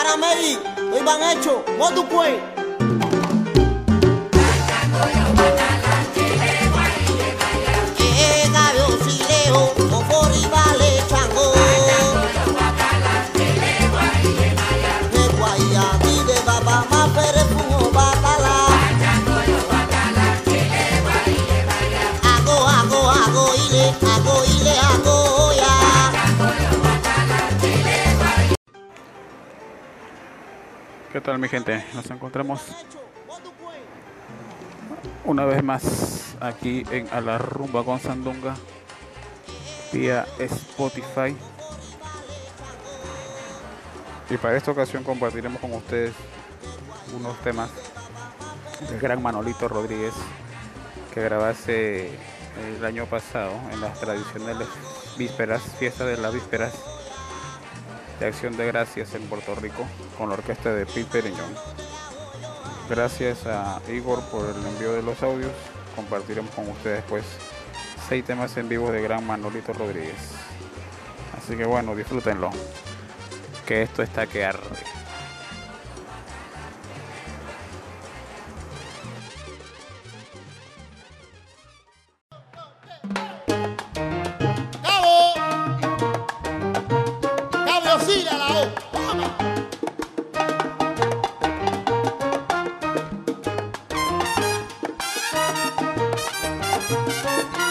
Paramedi, Iban Hecho, Motupuey. ¿Qué tal mi gente? Nos encontramos una vez más aquí en A la Rumba con Sandunga vía Spotify. Y para esta ocasión compartiremos con ustedes unos temas del gran Manolito Rodríguez que grabase el año pasado en las tradicionales vísperas, fiestas de las vísperas de Acción de Gracias en Puerto Rico con la orquesta de Pete Periñón. Gracias a Igor por el envío de los audios. Compartiremos con ustedes pues seis temas en vivo de gran Manolito Rodríguez. Así que bueno, disfrútenlo. Que esto está que arde. Con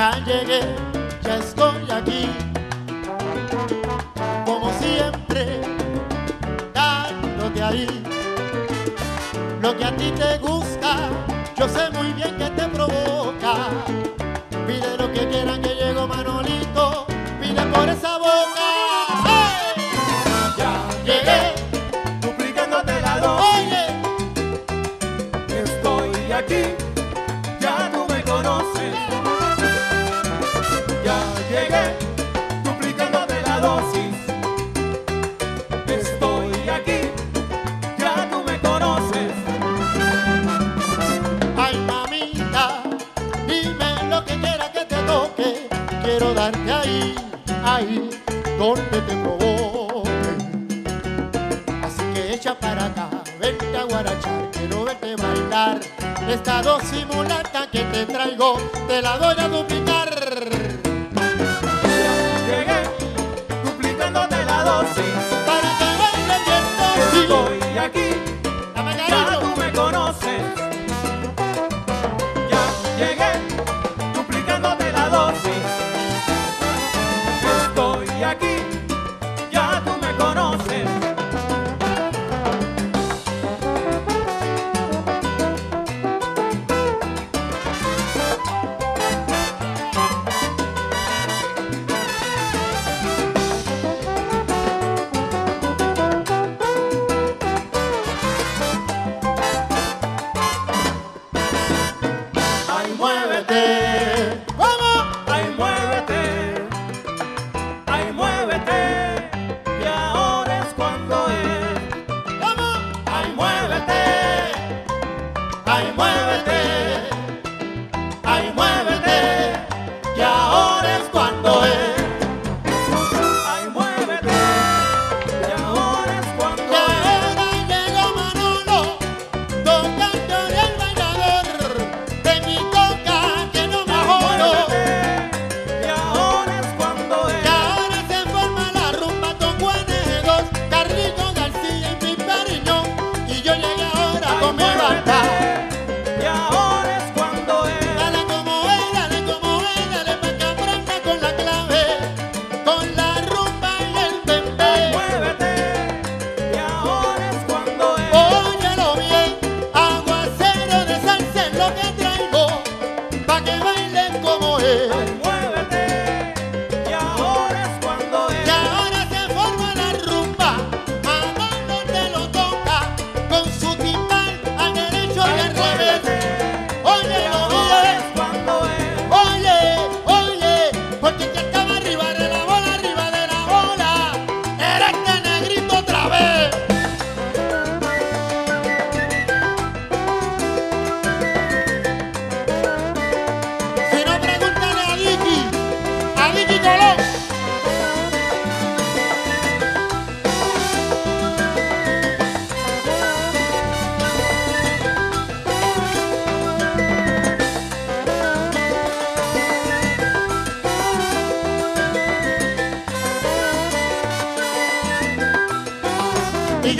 Ya llegué, ya estoy aquí, como siempre, dándote ahí lo que a ti te gusta.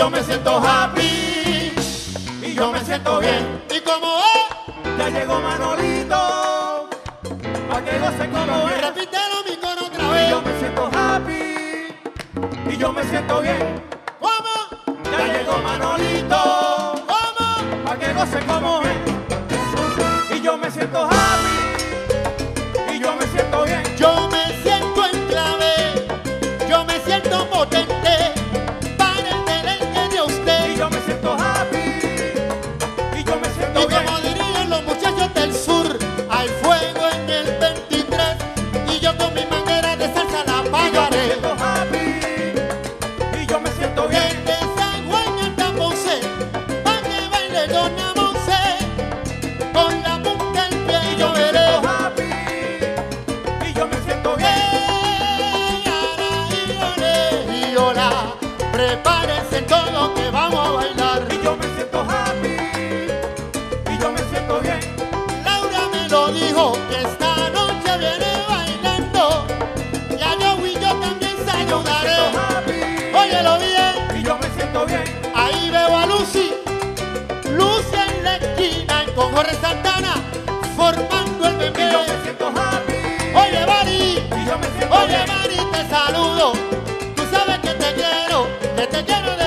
yo me siento happy y yo me siento bien. Y como es, ya llegó Manolito, pa' que goce como es. Repítelo mi coro otra vez. Y yo me siento happy y yo me siento bien. ¿Cómo? Ya, llegó Manolito, ¿cómo? Pa' que goce como es. Y yo me siento happy y yo me siento bien. Yo me siento en clave, yo me siento potente. lleno de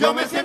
yo me siento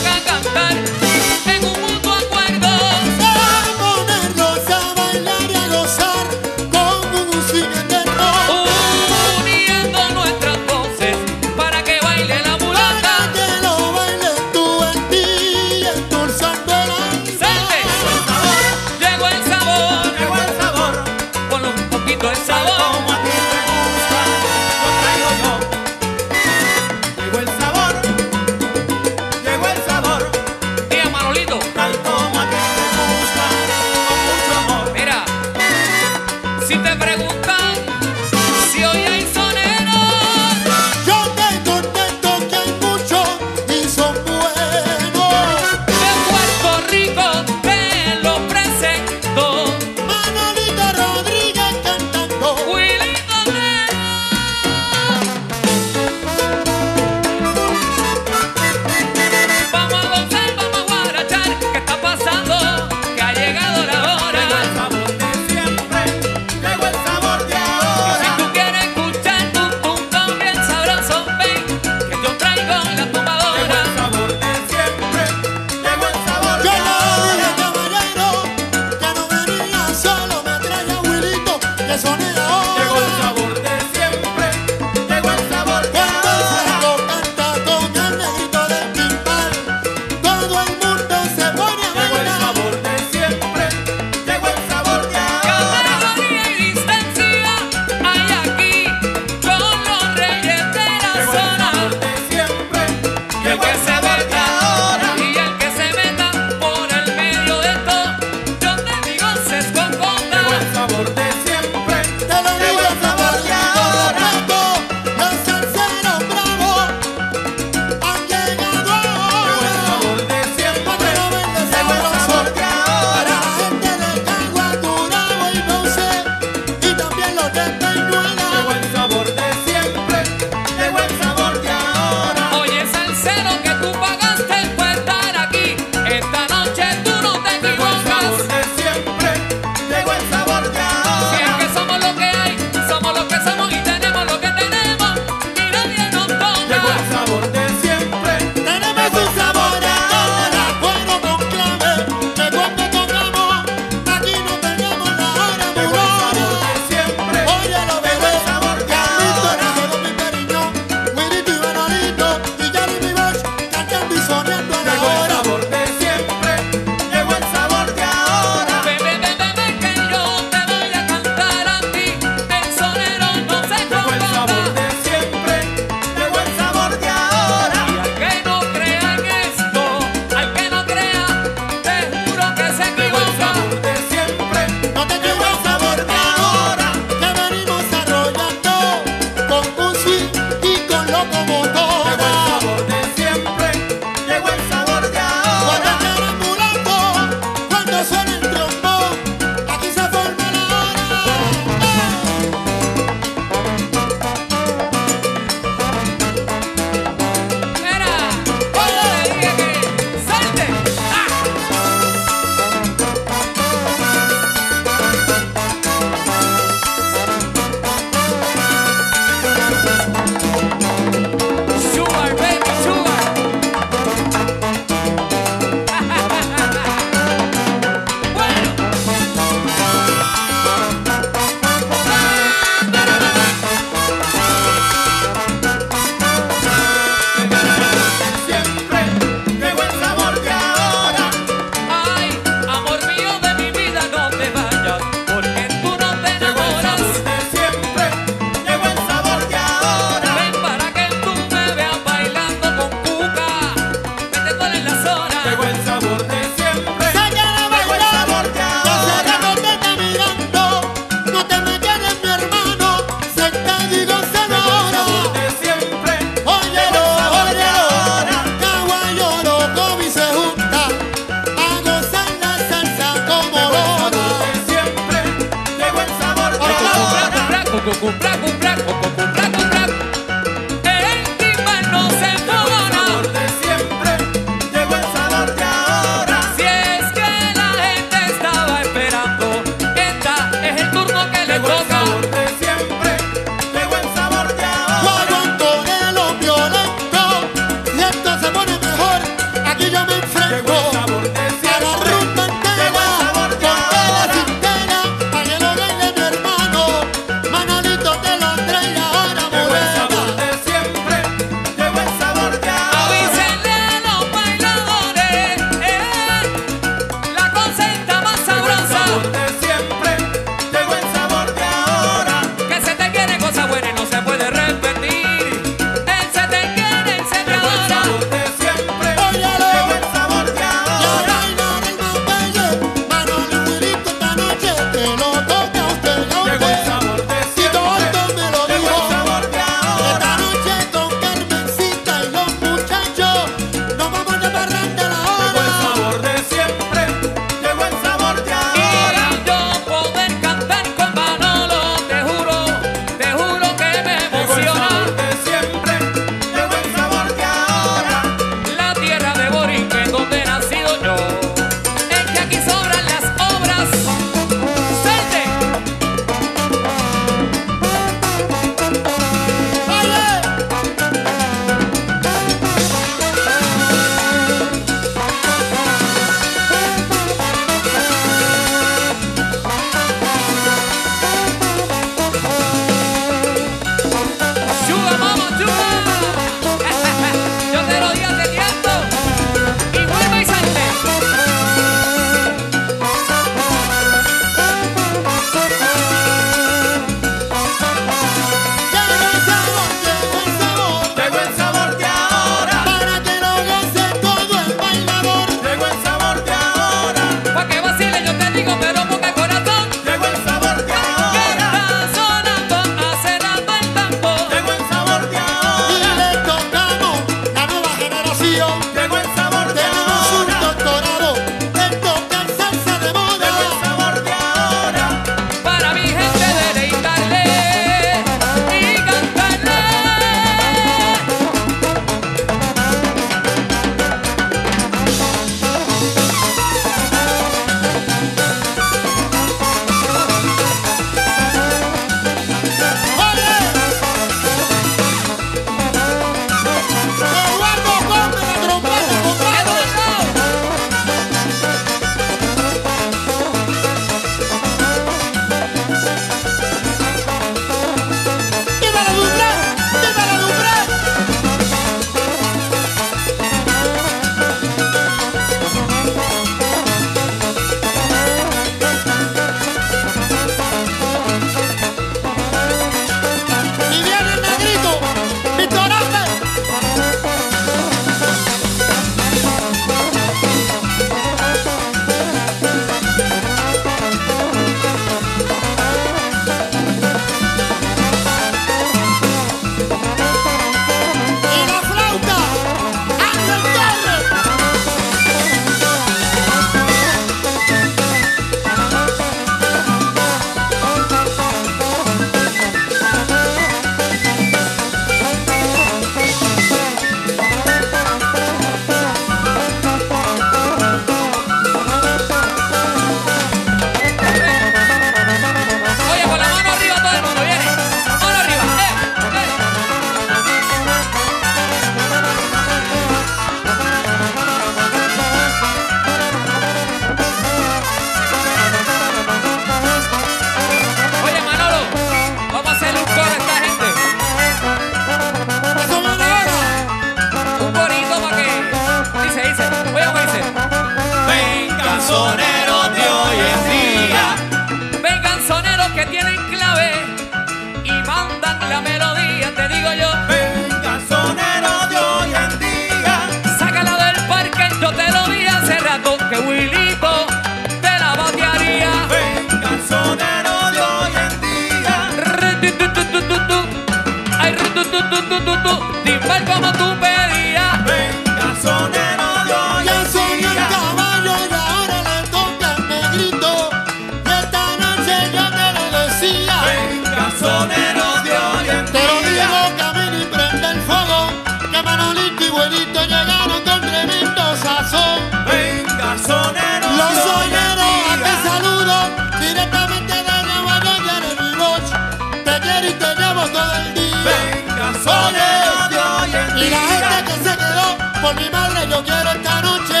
Por mi madre yo quiero esta noche.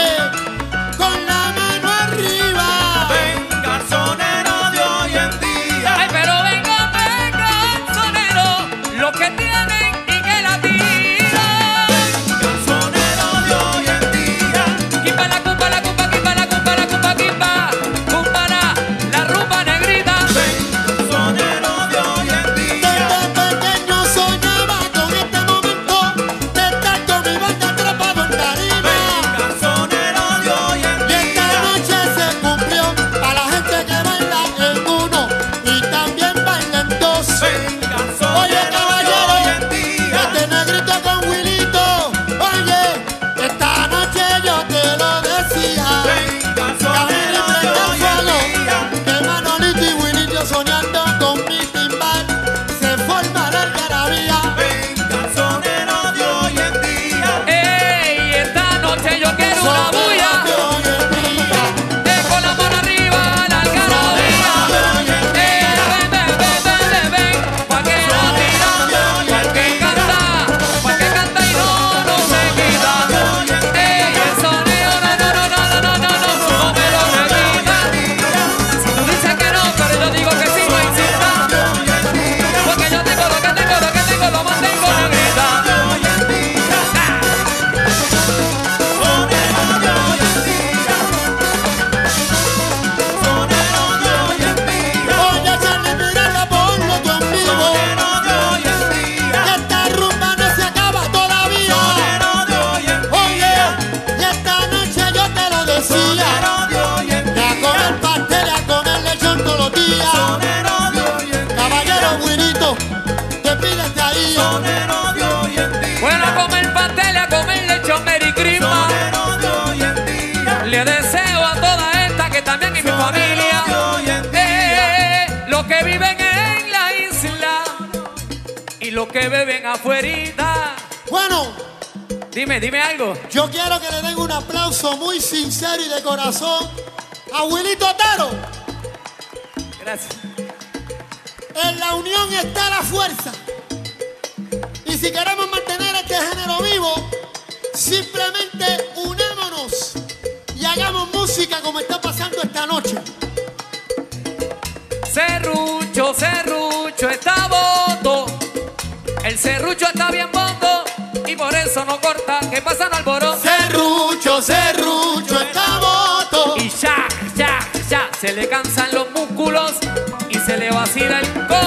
velocidad.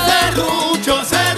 Serrucho, serrucho.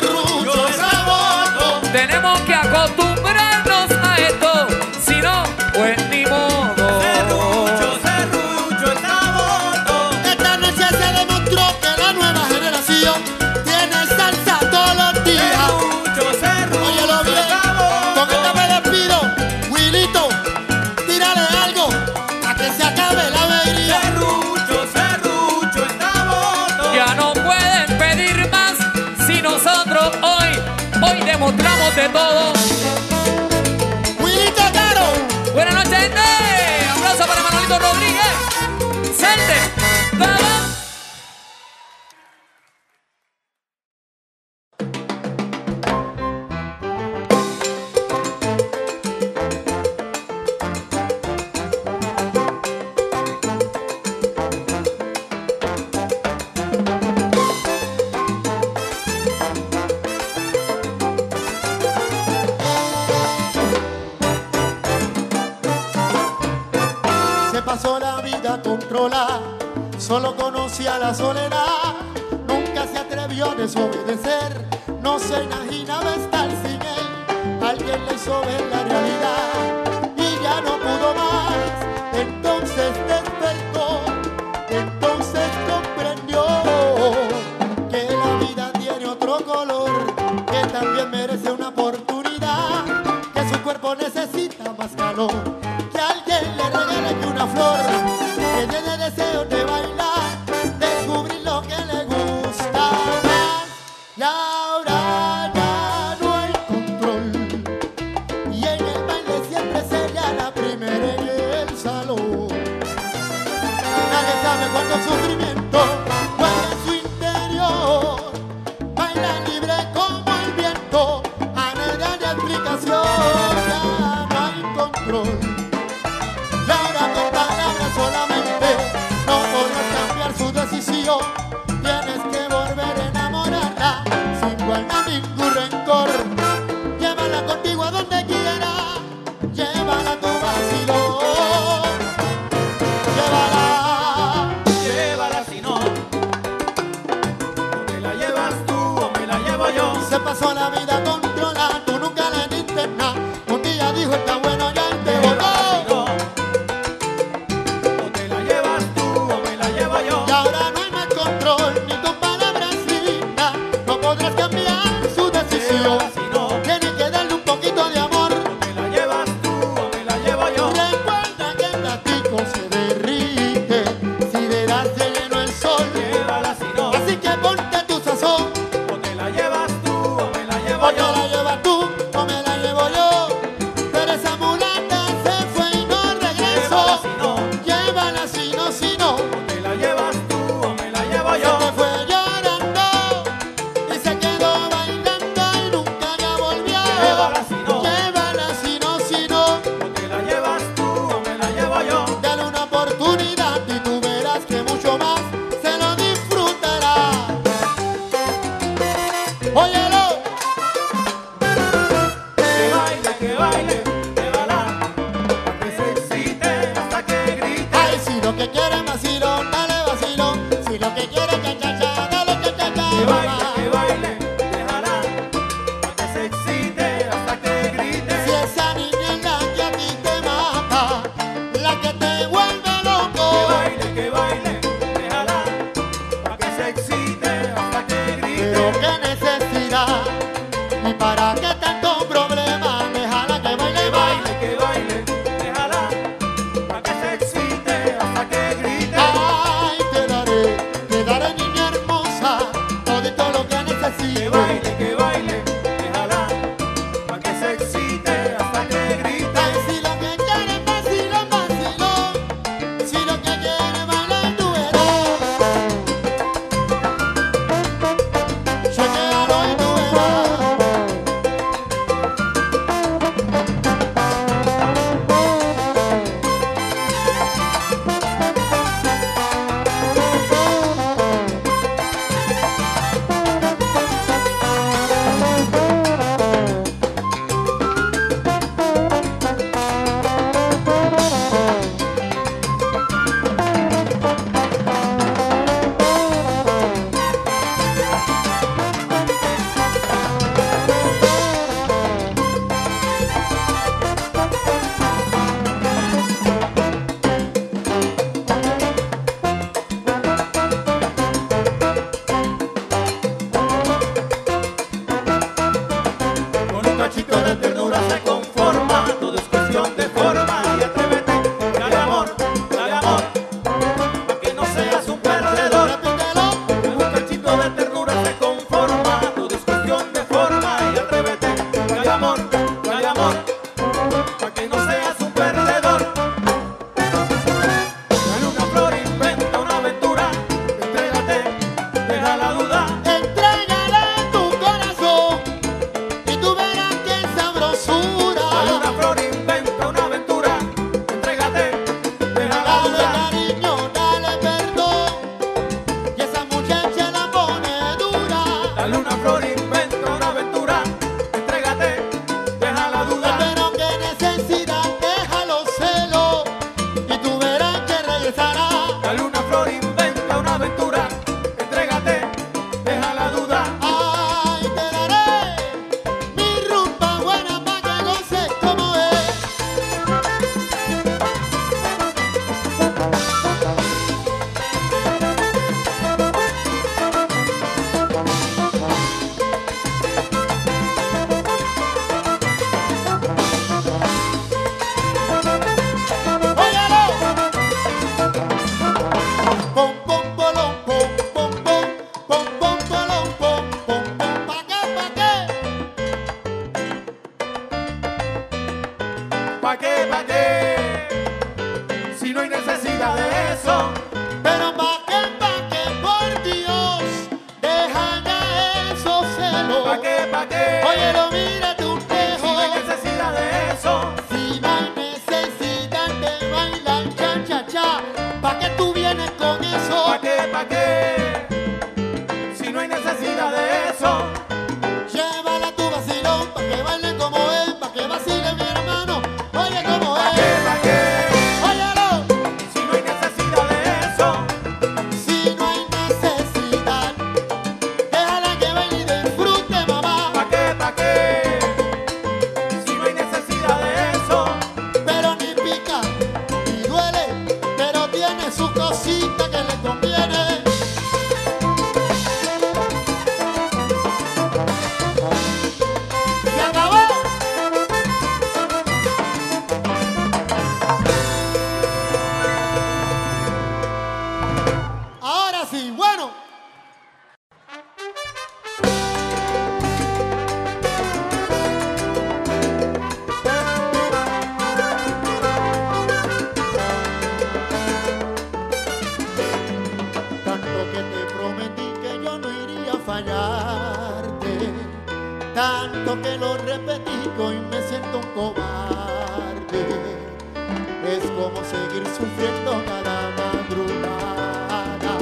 cómo seguir sufriendo cada madrugada.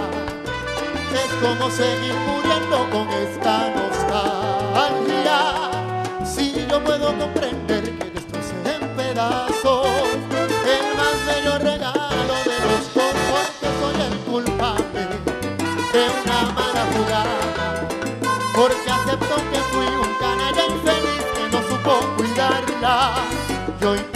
Es como seguir muriendo con esta nostalgia. Si yo puedo comprender que destroce en pedazos el más bello regalo de los dos, porque soy el culpable de una mala jugada. Porque acepto que fui un canalla infeliz que no supo cuidarla. Yo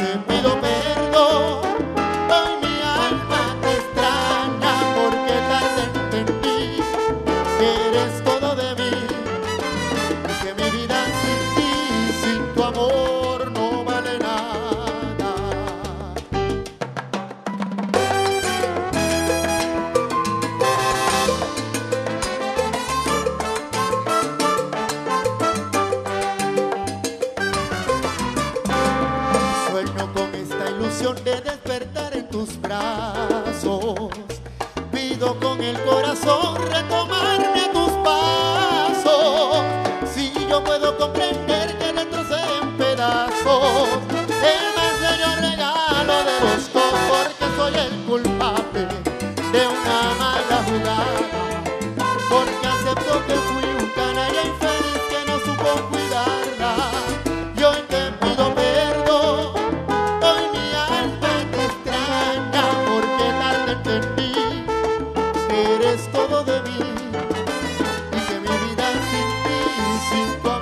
se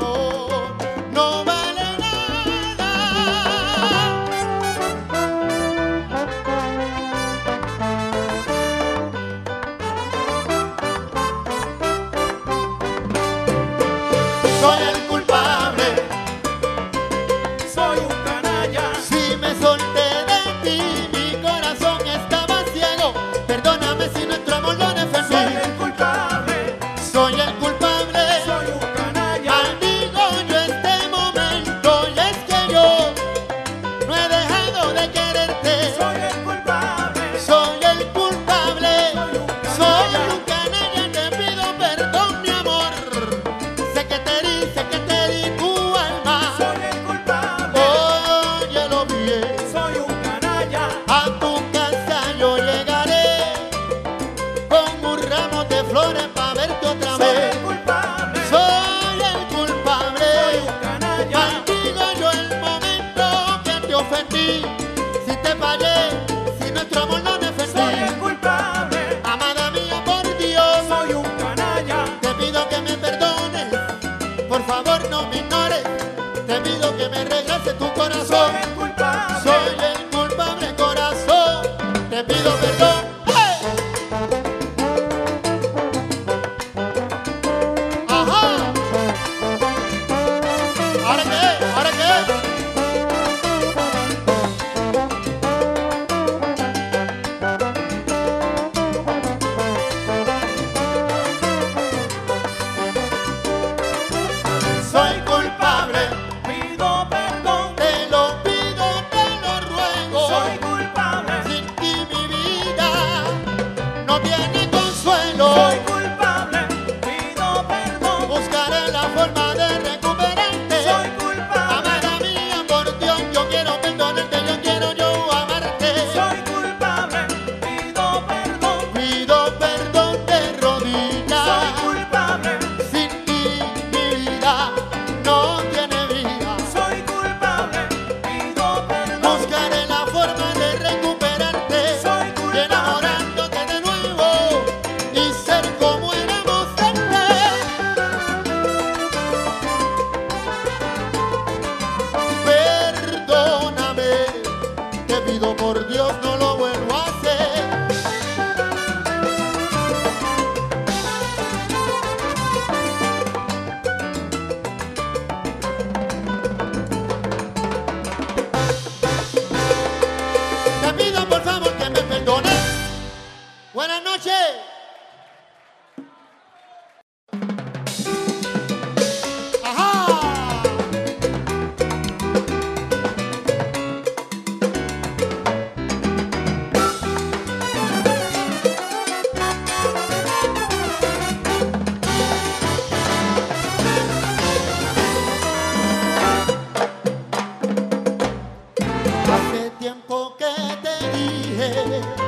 tiempo que te dije.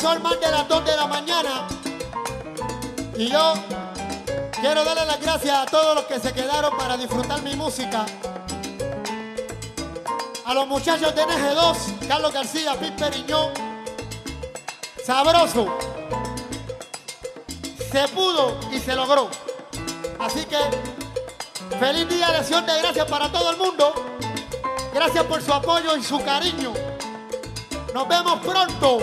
Pasó más de las 2 de la mañana y yo quiero darle las gracias a todos los que se quedaron para disfrutar mi música. A los muchachos de NG2, Carlos García, Pip Periñón, sabroso. Se pudo y se logró. Así que feliz día de acción de gracias para todo el mundo. Gracias por su apoyo y su cariño. Nos vemos pronto.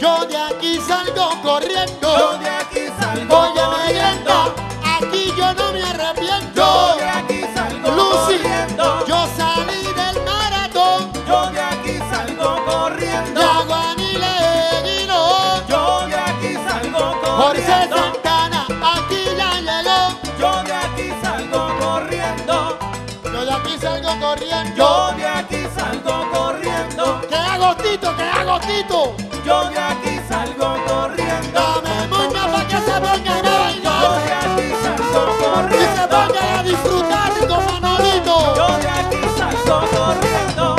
Yo de aquí salgo corriendo. Yo de aquí salgo Voy corriendo. Aquí yo no me arrepiento. Yo de aquí salgo Lucy, corriendo. Yo salí del maratón. Yo de aquí salgo corriendo. De Aguanile Guino. E yo de aquí salgo corriendo. Jorge Santana, aquí ya llegó. Yo de aquí salgo corriendo. Yo de aquí salgo corriendo. Yo de aquí salgo corriendo. ¡Que hago, ¡Que hago, yo de aquí salgo corriendo. Dame moña para que se pongan a bailar. Yo de aquí salgo corriendo. Y se pongan a disfrutar con Manolito. Yo de aquí salgo corriendo.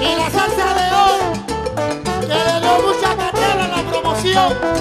Y la salsa de hoy, que le dio mucha cartera a la promoción.